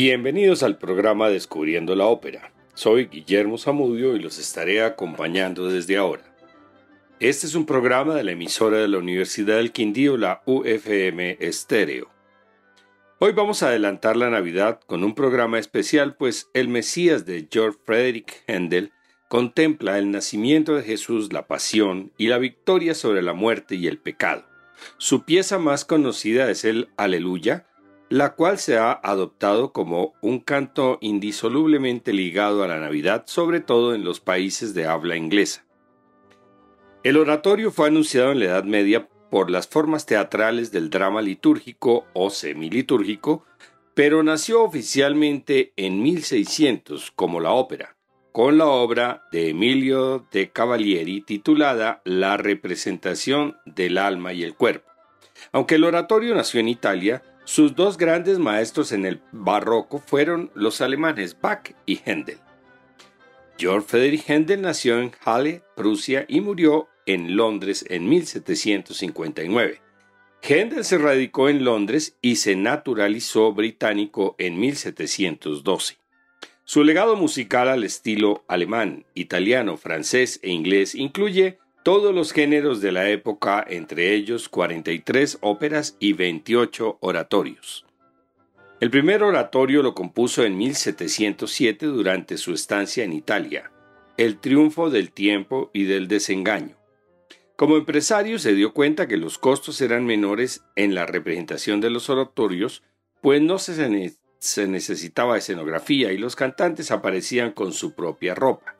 Bienvenidos al programa Descubriendo la Ópera. Soy Guillermo Zamudio y los estaré acompañando desde ahora. Este es un programa de la emisora de la Universidad del Quindío, la UFM Estéreo. Hoy vamos a adelantar la Navidad con un programa especial, pues el Mesías de George Frederick Handel contempla el nacimiento de Jesús, la pasión y la victoria sobre la muerte y el pecado. Su pieza más conocida es el Aleluya, la cual se ha adoptado como un canto indisolublemente ligado a la Navidad, sobre todo en los países de habla inglesa. El oratorio fue anunciado en la Edad Media por las formas teatrales del drama litúrgico o semilitúrgico, pero nació oficialmente en 1600 como la ópera, con la obra de Emilio de Cavalieri titulada La representación del alma y el cuerpo. Aunque el oratorio nació en Italia, sus dos grandes maestros en el barroco fueron los alemanes Bach y Händel. Georg Friedrich Händel nació en Halle, Prusia, y murió en Londres en 1759. Händel se radicó en Londres y se naturalizó británico en 1712. Su legado musical al estilo alemán, italiano, francés e inglés incluye todos los géneros de la época, entre ellos 43 óperas y 28 oratorios. El primer oratorio lo compuso en 1707 durante su estancia en Italia, El triunfo del tiempo y del desengaño. Como empresario se dio cuenta que los costos eran menores en la representación de los oratorios, pues no se, se necesitaba escenografía y los cantantes aparecían con su propia ropa.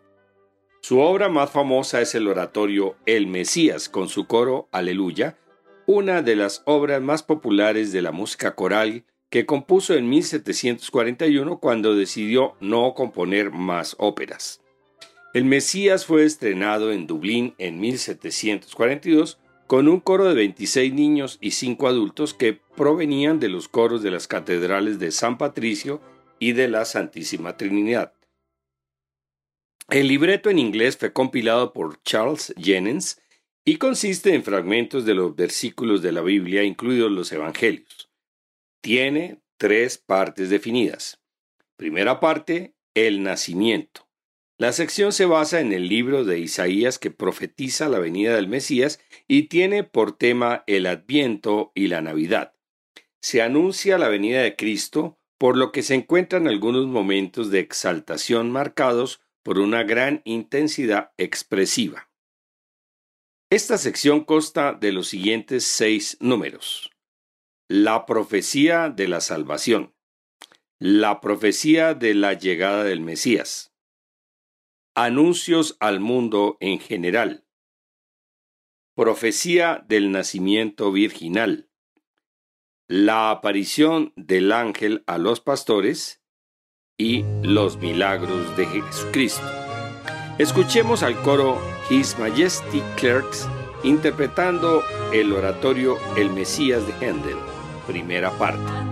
Su obra más famosa es el oratorio El Mesías con su coro Aleluya, una de las obras más populares de la música coral que compuso en 1741 cuando decidió no componer más óperas. El Mesías fue estrenado en Dublín en 1742 con un coro de 26 niños y 5 adultos que provenían de los coros de las catedrales de San Patricio y de la Santísima Trinidad. El libreto en inglés fue compilado por Charles Jennings y consiste en fragmentos de los versículos de la Biblia, incluidos los Evangelios. Tiene tres partes definidas. Primera parte, el nacimiento. La sección se basa en el libro de Isaías que profetiza la venida del Mesías y tiene por tema el Adviento y la Navidad. Se anuncia la venida de Cristo, por lo que se encuentran algunos momentos de exaltación marcados por una gran intensidad expresiva. Esta sección consta de los siguientes seis números. La profecía de la salvación. La profecía de la llegada del Mesías. Anuncios al mundo en general. Profecía del nacimiento virginal. La aparición del ángel a los pastores y los milagros de Jesucristo. Escuchemos al coro His Majesty Clerks interpretando el oratorio El Mesías de Händel, primera parte.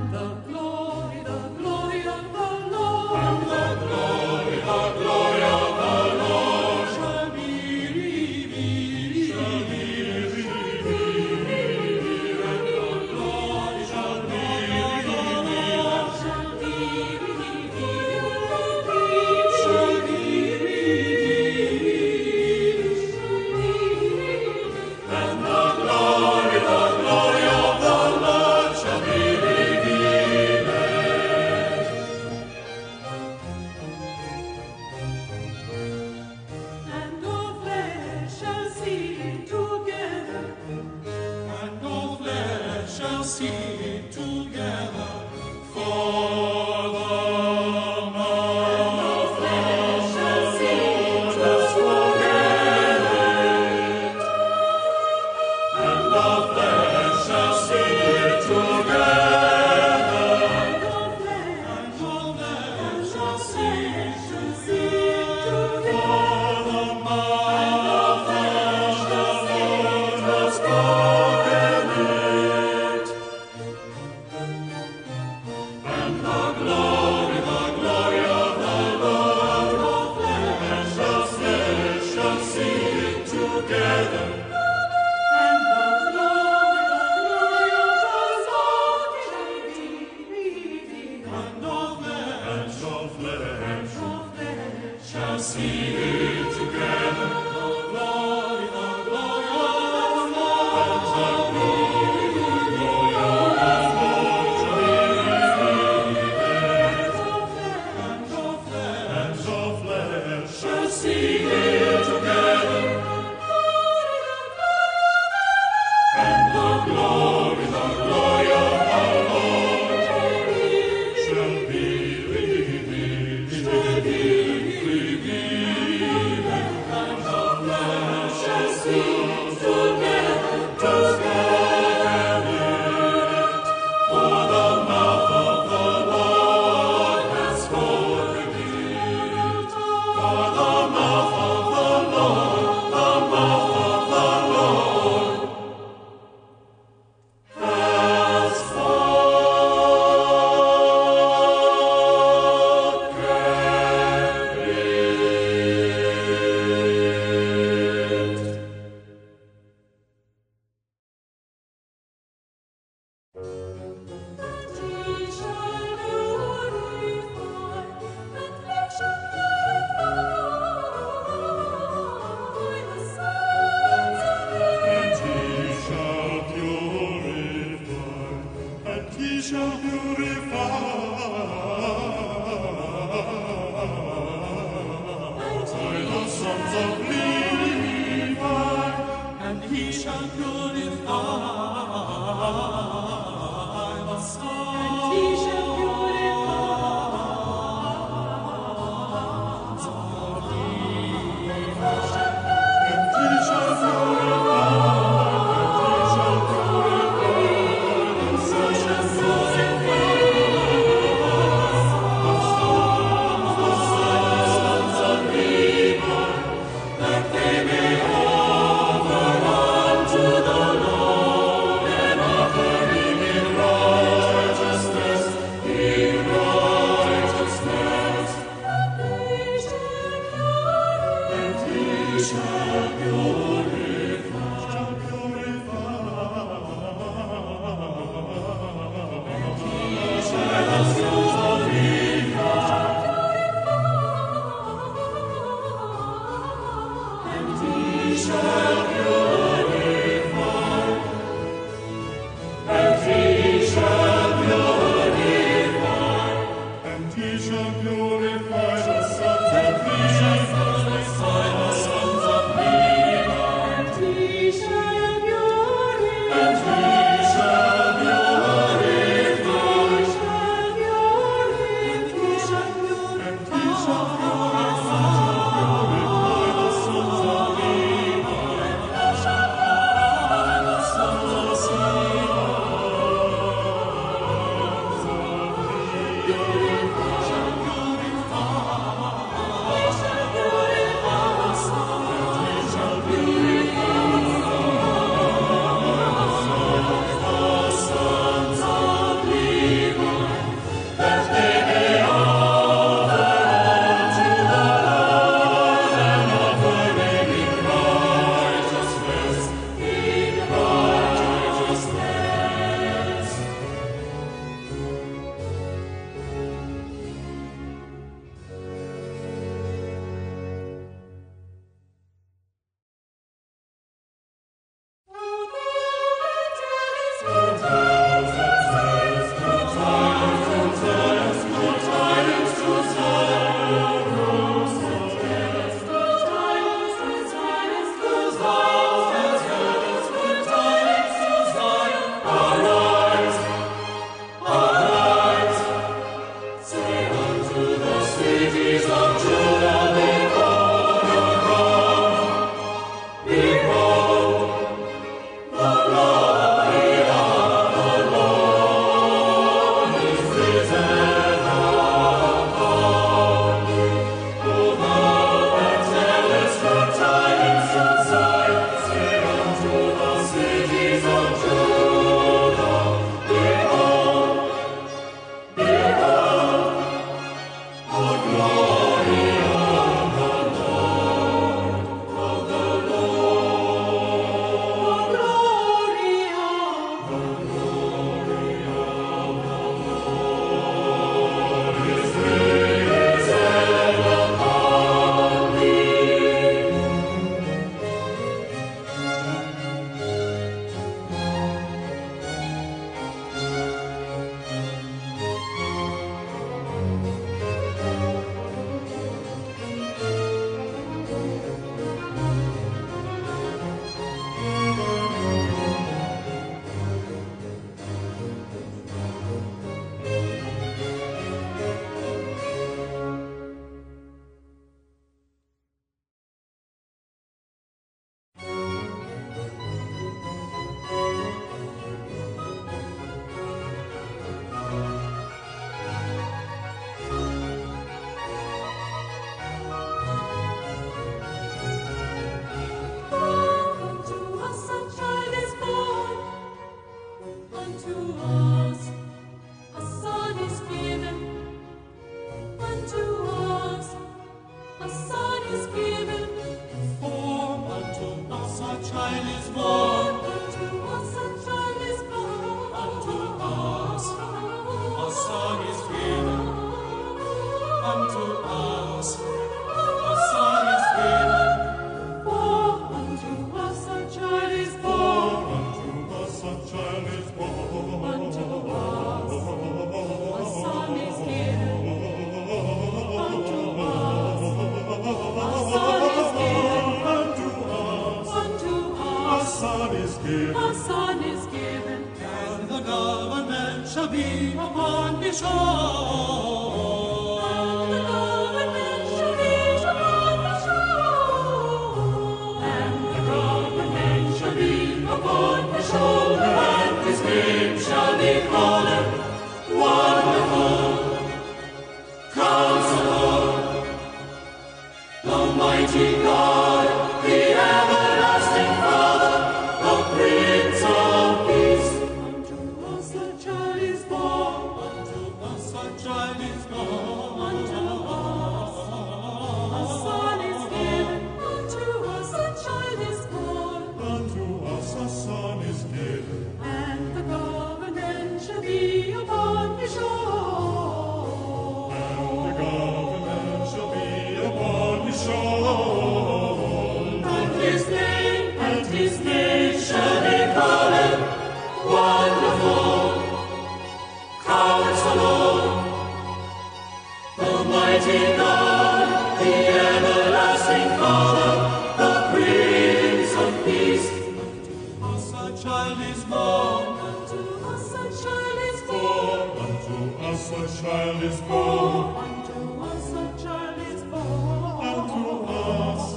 Unto us a child is born. Unto us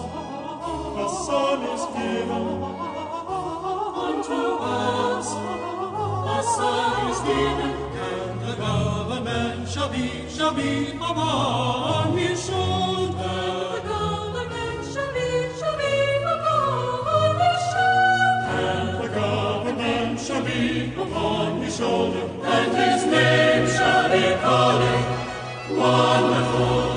is given. Unto us is given. And the government shall be, shall be of. salve.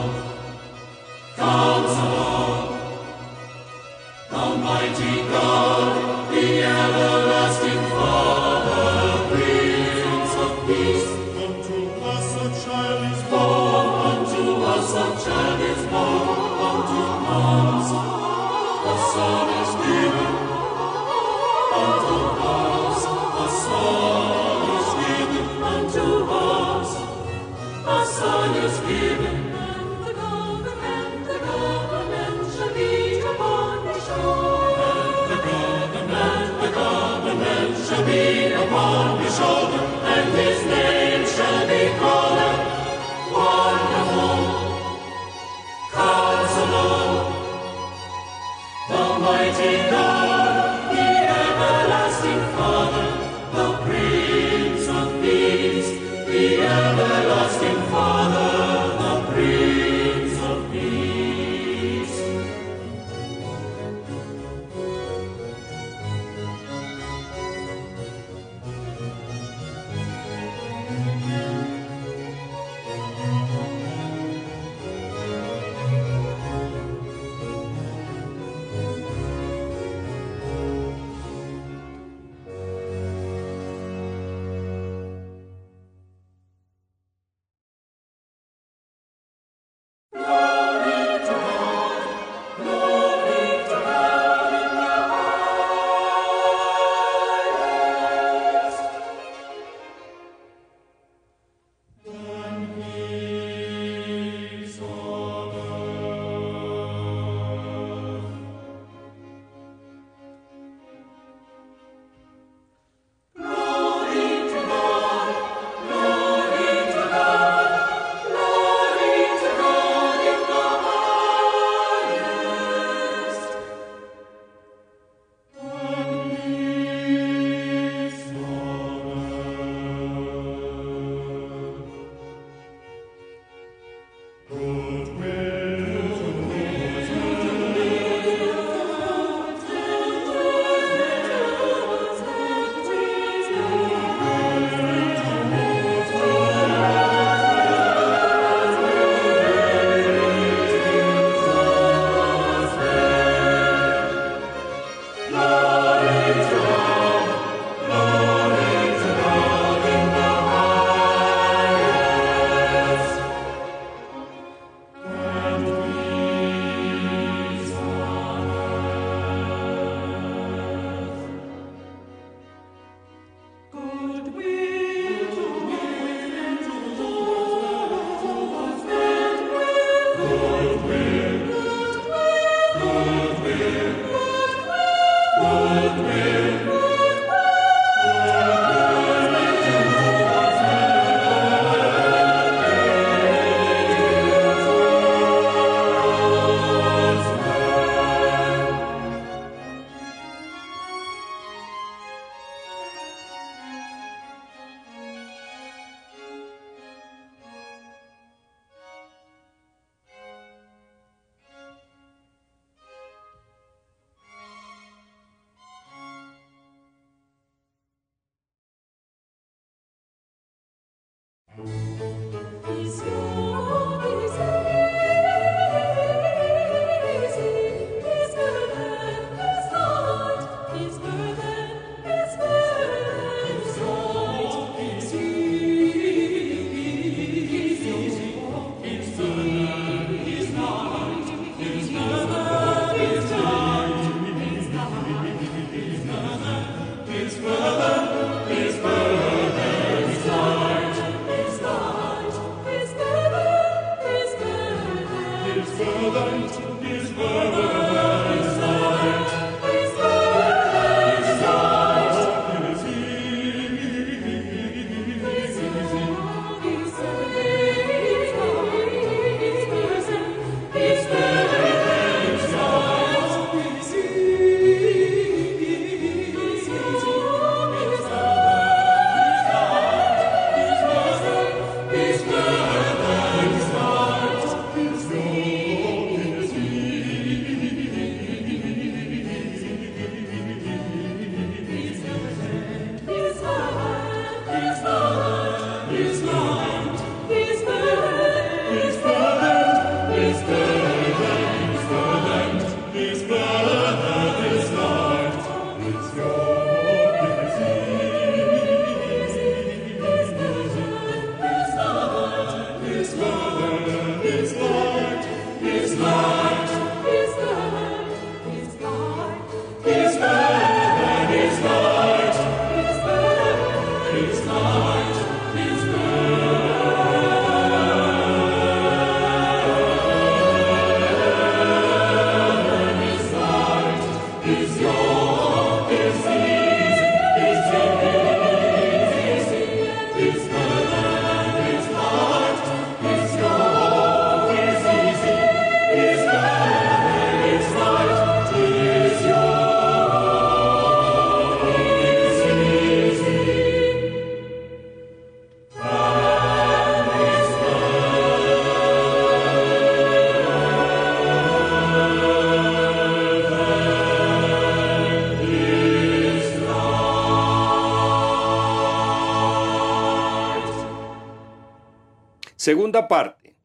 Segunda parte.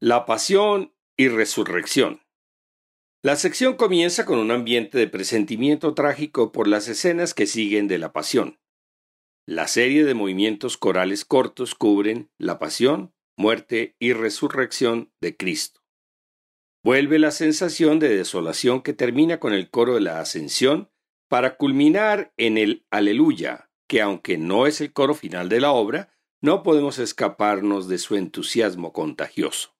La pasión y resurrección. La sección comienza con un ambiente de presentimiento trágico por las escenas que siguen de la pasión. La serie de movimientos corales cortos cubren la pasión, muerte y resurrección de Cristo. Vuelve la sensación de desolación que termina con el coro de la ascensión para culminar en el aleluya, que aunque no es el coro final de la obra, no podemos escaparnos de su entusiasmo contagioso.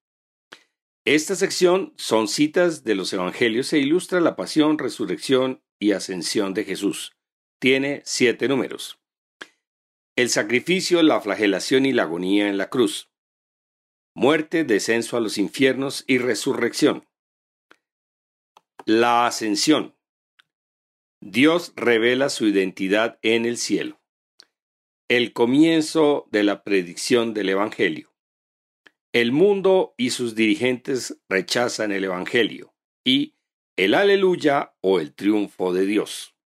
Esta sección son citas de los Evangelios e ilustra la pasión, resurrección y ascensión de Jesús. Tiene siete números. El sacrificio, la flagelación y la agonía en la cruz. Muerte, descenso a los infiernos y resurrección. La ascensión. Dios revela su identidad en el cielo el comienzo de la predicción del Evangelio. El mundo y sus dirigentes rechazan el Evangelio y el aleluya o el triunfo de Dios.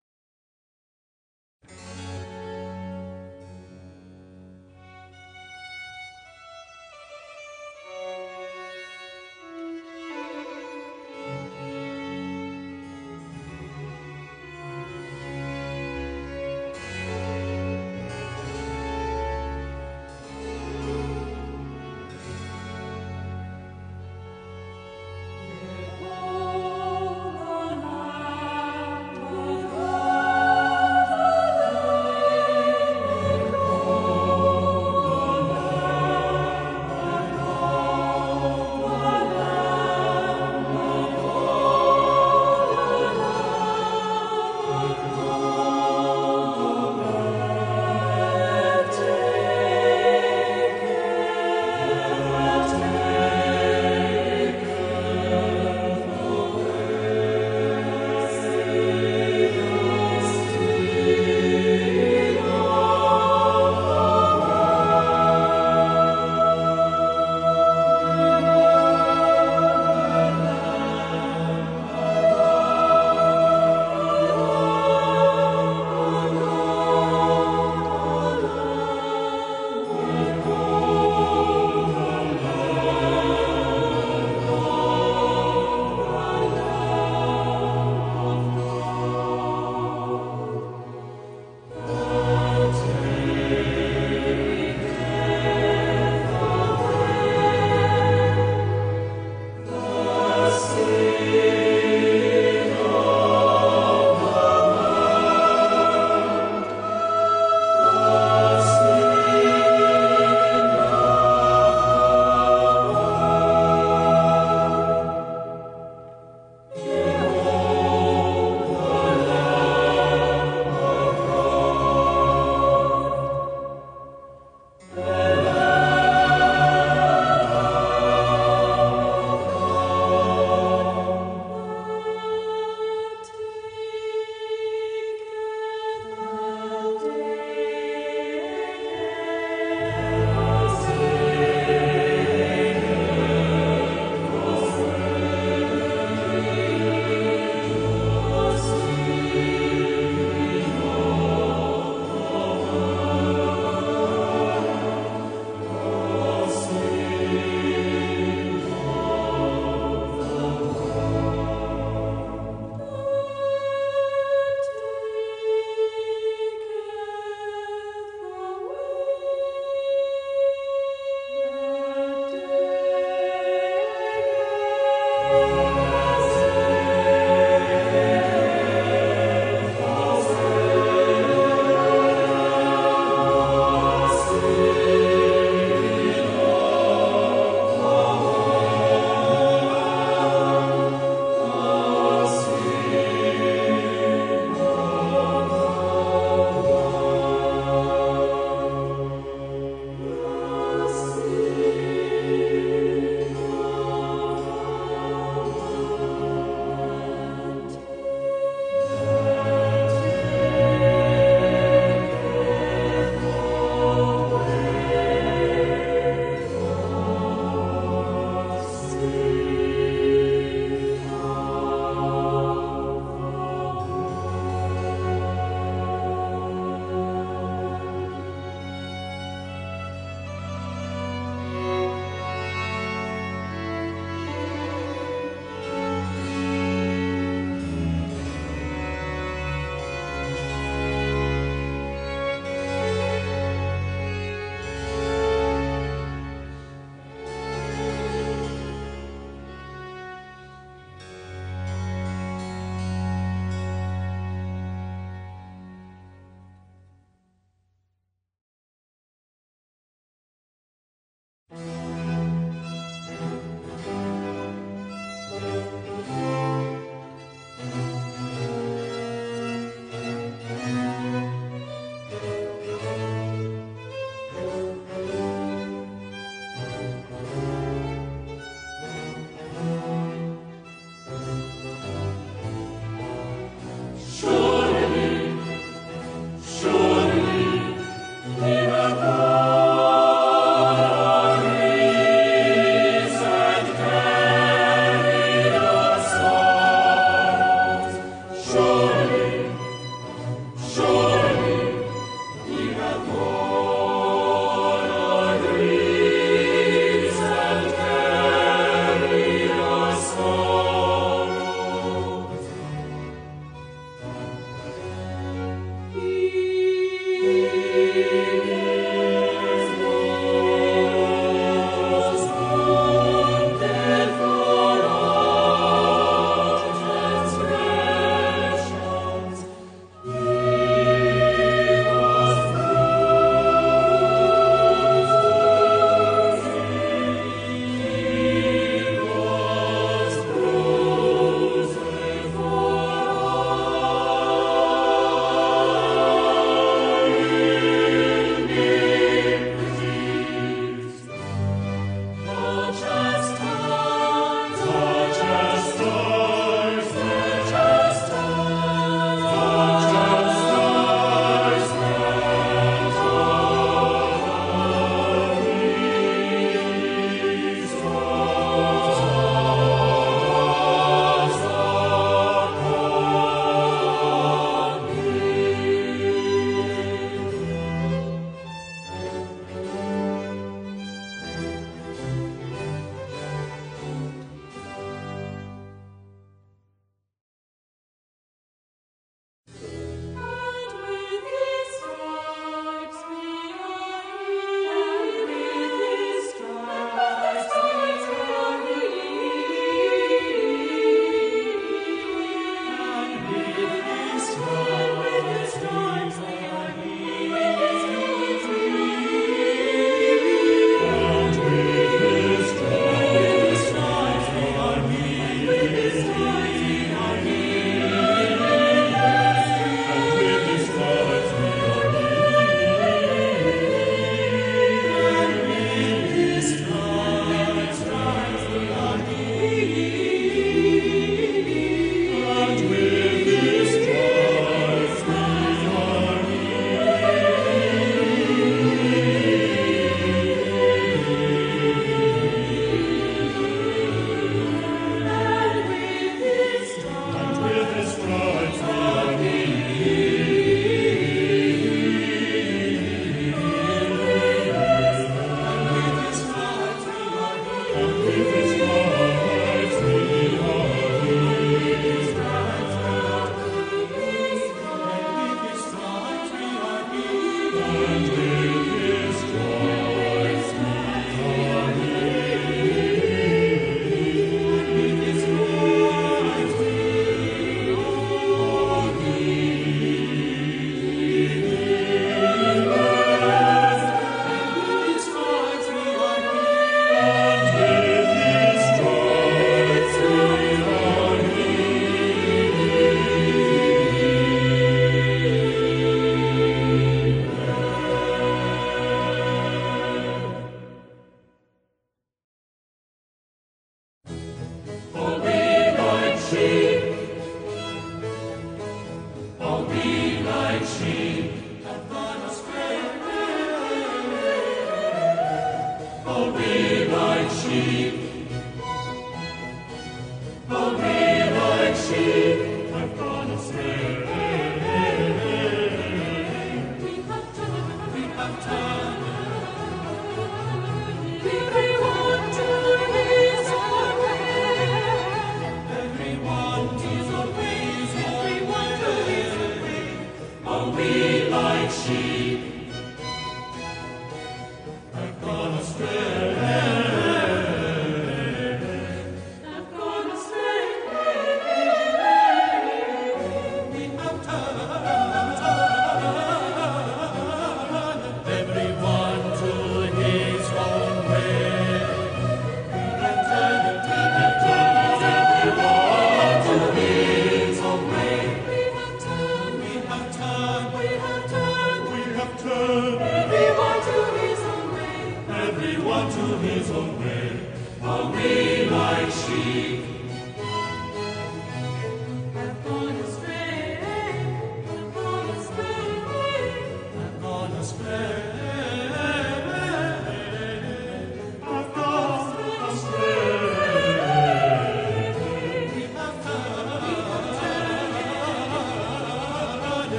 deep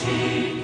she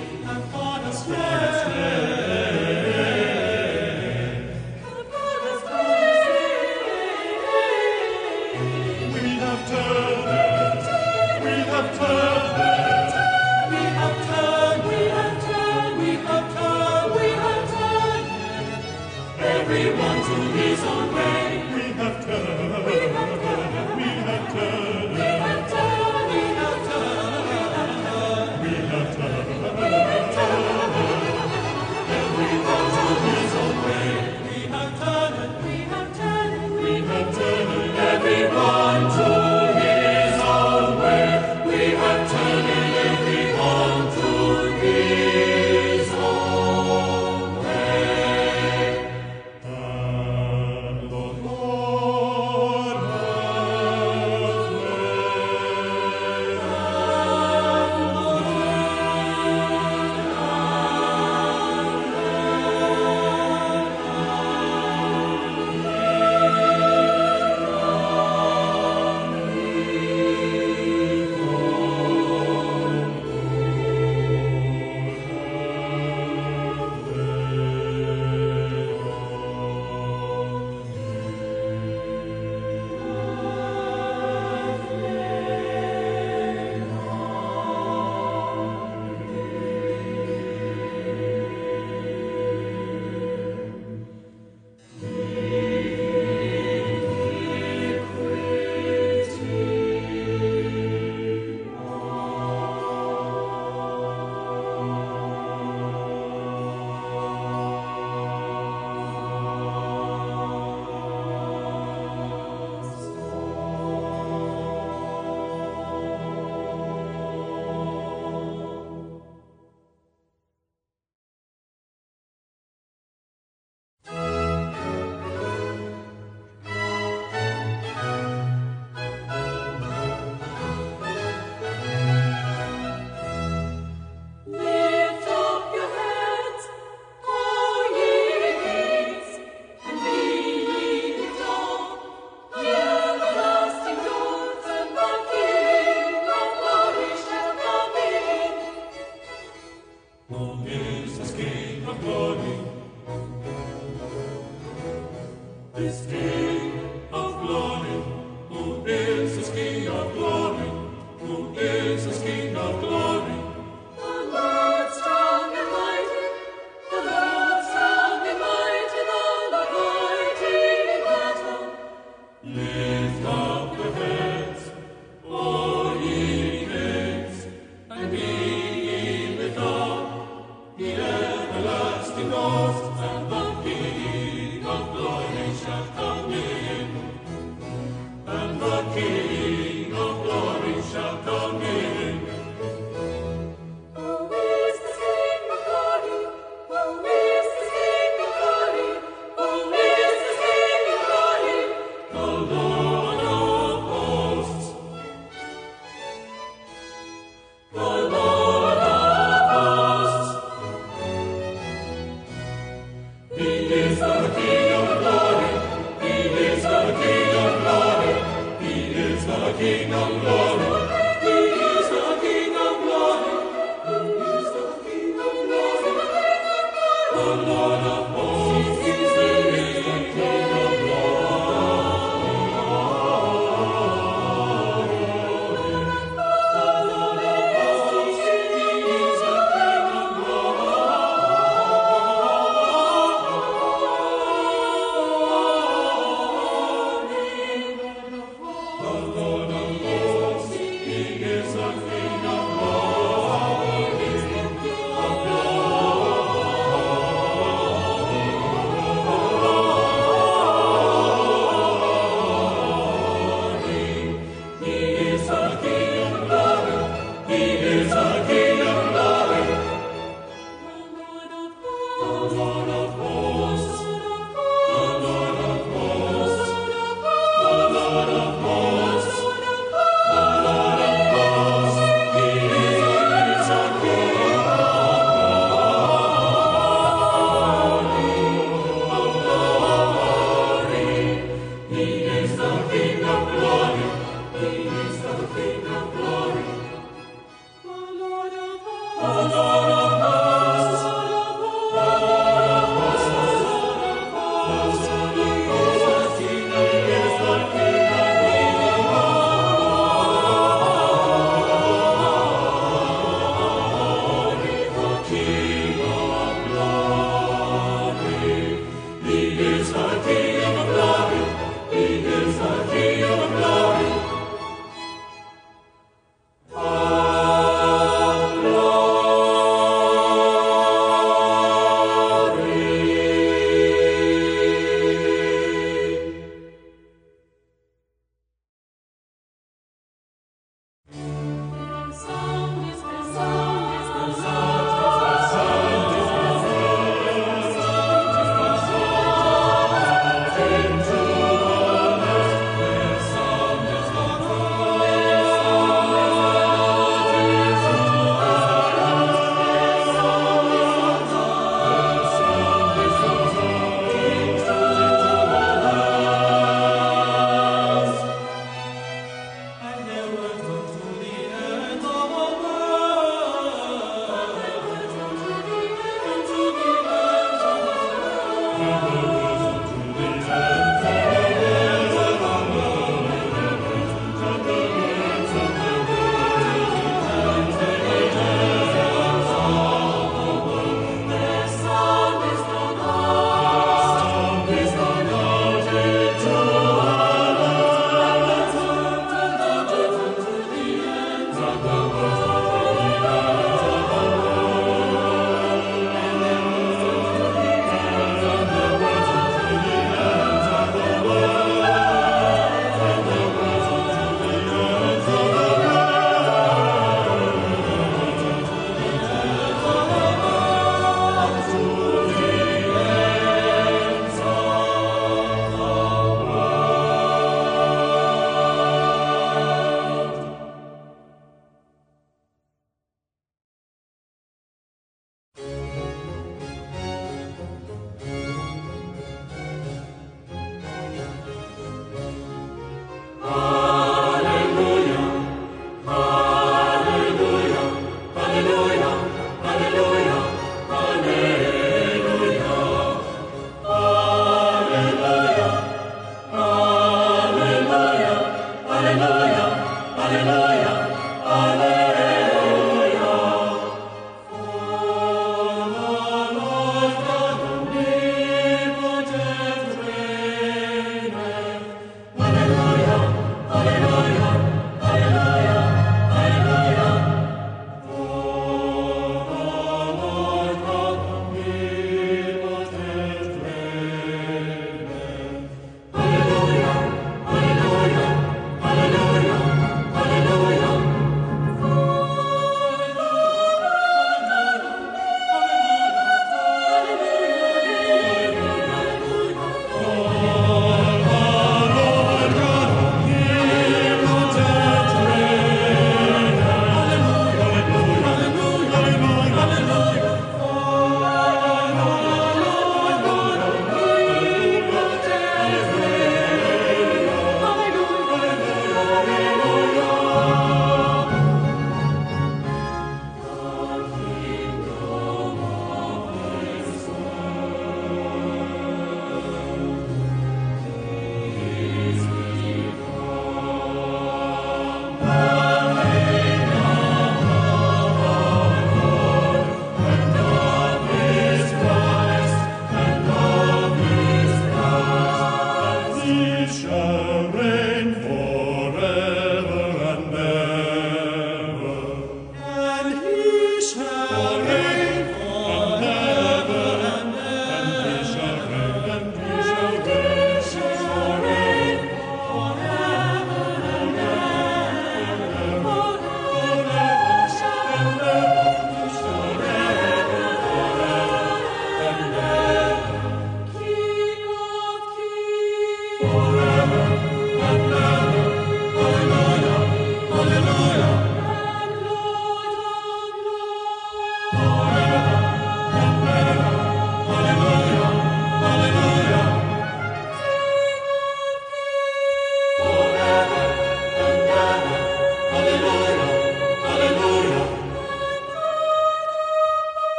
King of glory.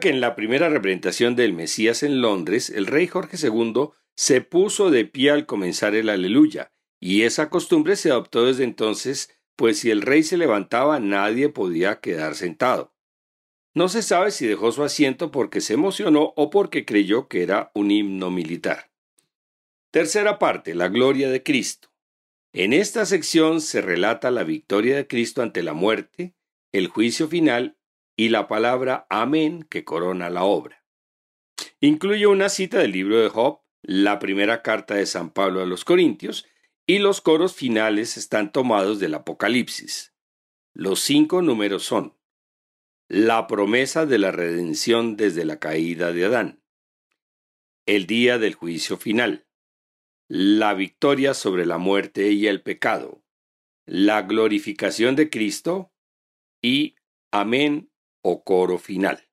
Que en la primera representación del Mesías en Londres, el rey Jorge II se puso de pie al comenzar el aleluya, y esa costumbre se adoptó desde entonces, pues si el rey se levantaba nadie podía quedar sentado. No se sabe si dejó su asiento porque se emocionó o porque creyó que era un himno militar. Tercera parte, la gloria de Cristo. En esta sección se relata la victoria de Cristo ante la muerte, el juicio final y la palabra amén que corona la obra. Incluye una cita del libro de Job, la primera carta de San Pablo a los Corintios, y los coros finales están tomados del Apocalipsis. Los cinco números son la promesa de la redención desde la caída de Adán, el día del juicio final, la victoria sobre la muerte y el pecado, la glorificación de Cristo y amén o coro final.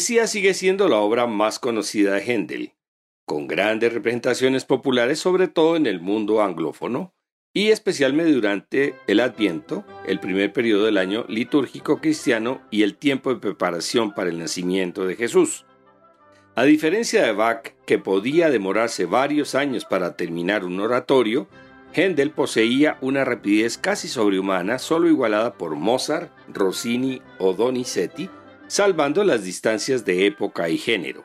Sigue siendo la obra más conocida de Händel, con grandes representaciones populares sobre todo en el mundo anglófono y especialmente durante el Adviento, el primer periodo del año litúrgico cristiano y el tiempo de preparación para el nacimiento de Jesús. A diferencia de Bach, que podía demorarse varios años para terminar un oratorio, Händel poseía una rapidez casi sobrehumana, solo igualada por Mozart, Rossini o Donizetti, salvando las distancias de época y género.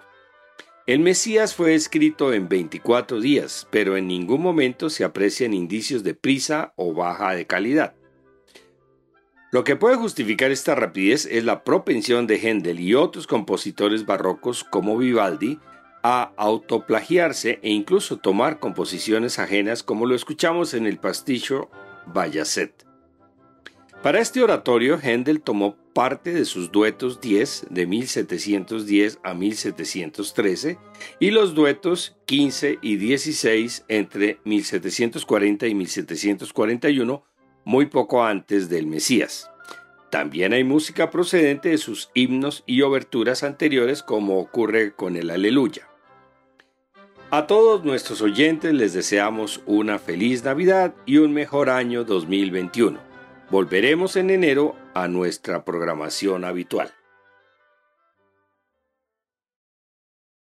El Mesías fue escrito en 24 días, pero en ningún momento se aprecian indicios de prisa o baja de calidad. Lo que puede justificar esta rapidez es la propensión de Händel y otros compositores barrocos como Vivaldi a autoplagiarse e incluso tomar composiciones ajenas como lo escuchamos en el pasticho Bayazet. Para este oratorio, Händel tomó parte de sus duetos 10 de 1710 a 1713 y los duetos 15 y 16 entre 1740 y 1741, muy poco antes del Mesías. También hay música procedente de sus himnos y oberturas anteriores como ocurre con el Aleluya. A todos nuestros oyentes les deseamos una feliz Navidad y un mejor año 2021. Volveremos en enero a nuestra programación habitual.